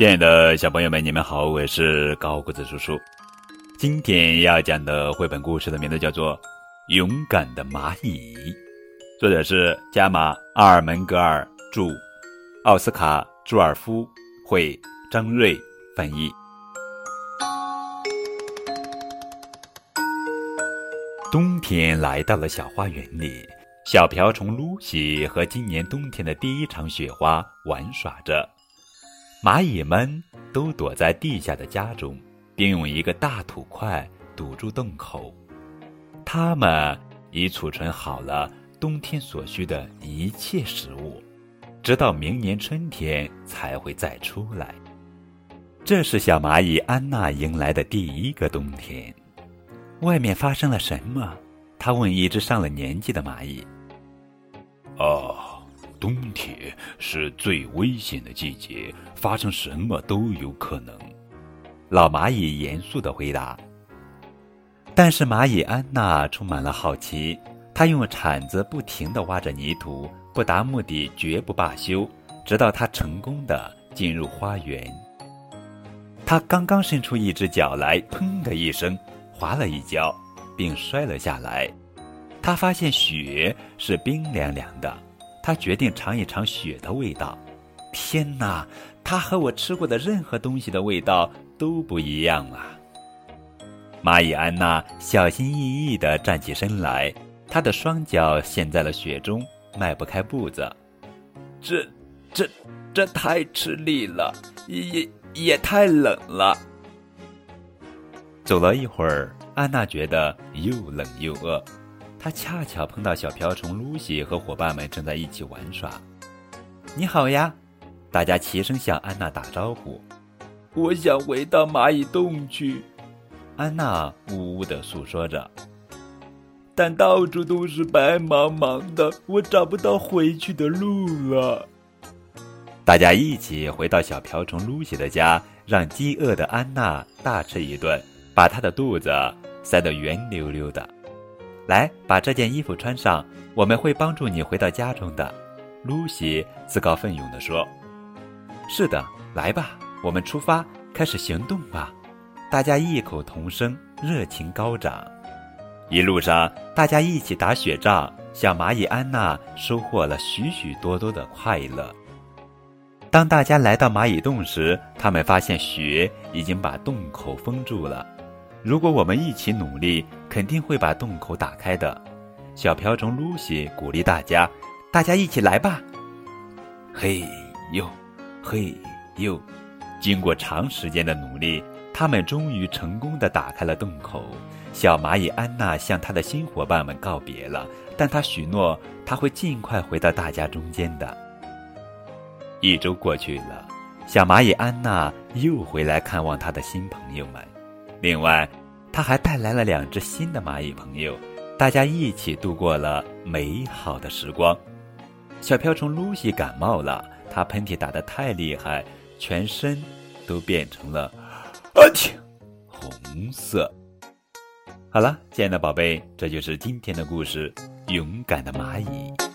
亲爱的小朋友们，你们好，我是高个子叔叔。今天要讲的绘本故事的名字叫做《勇敢的蚂蚁》，作者是加马·阿尔门格尔著，奥斯卡·朱尔夫绘，张瑞翻译。冬天来到了小花园里，小瓢虫露西和今年冬天的第一场雪花玩耍着。蚂蚁们都躲在地下的家中，并用一个大土块堵住洞口。它们已储存好了冬天所需的一切食物，直到明年春天才会再出来。这是小蚂蚁安娜迎来的第一个冬天。外面发生了什么？她问一只上了年纪的蚂蚁。哦。冬天是最危险的季节，发生什么都有可能。老蚂蚁严肃的回答。但是蚂蚁安娜充满了好奇，她用铲子不停的挖着泥土，不达目的绝不罢休，直到她成功的进入花园。她刚刚伸出一只脚来，砰的一声，滑了一跤，并摔了下来。她发现雪是冰凉凉的。他决定尝一尝雪的味道。天哪，它和我吃过的任何东西的味道都不一样啊！蚂蚁安娜小心翼翼地站起身来，她的双脚陷在了雪中，迈不开步子。这、这、这太吃力了，也也太冷了。走了一会儿，安娜觉得又冷又饿。他恰巧碰到小瓢虫露西和伙伴们正在一起玩耍。你好呀，大家齐声向安娜打招呼。我想回到蚂蚁洞去，安娜呜呜的诉说着。但到处都是白茫茫的，我找不到回去的路了。大家一起回到小瓢虫露西的家，让饥饿的安娜大吃一顿，把她的肚子塞得圆溜溜的。来，把这件衣服穿上，我们会帮助你回到家中的。”露西自告奋勇地说。“是的，来吧，我们出发，开始行动吧！”大家异口同声，热情高涨。一路上，大家一起打雪仗，小蚂蚁安娜收获了许许多多的快乐。当大家来到蚂蚁洞时，他们发现雪已经把洞口封住了。如果我们一起努力，肯定会把洞口打开的。小瓢虫露西鼓励大家：“大家一起来吧！”嘿呦，嘿呦！经过长时间的努力，他们终于成功的打开了洞口。小蚂蚁安娜向她的新伙伴们告别了，但她许诺她会尽快回到大家中间的。一周过去了，小蚂蚁安娜又回来看望她的新朋友们。另外，他还带来了两只新的蚂蚁朋友，大家一起度过了美好的时光。小瓢虫露西感冒了，它喷嚏打得太厉害，全身都变成了啊嚏红色。好了，亲爱的宝贝，这就是今天的故事——勇敢的蚂蚁。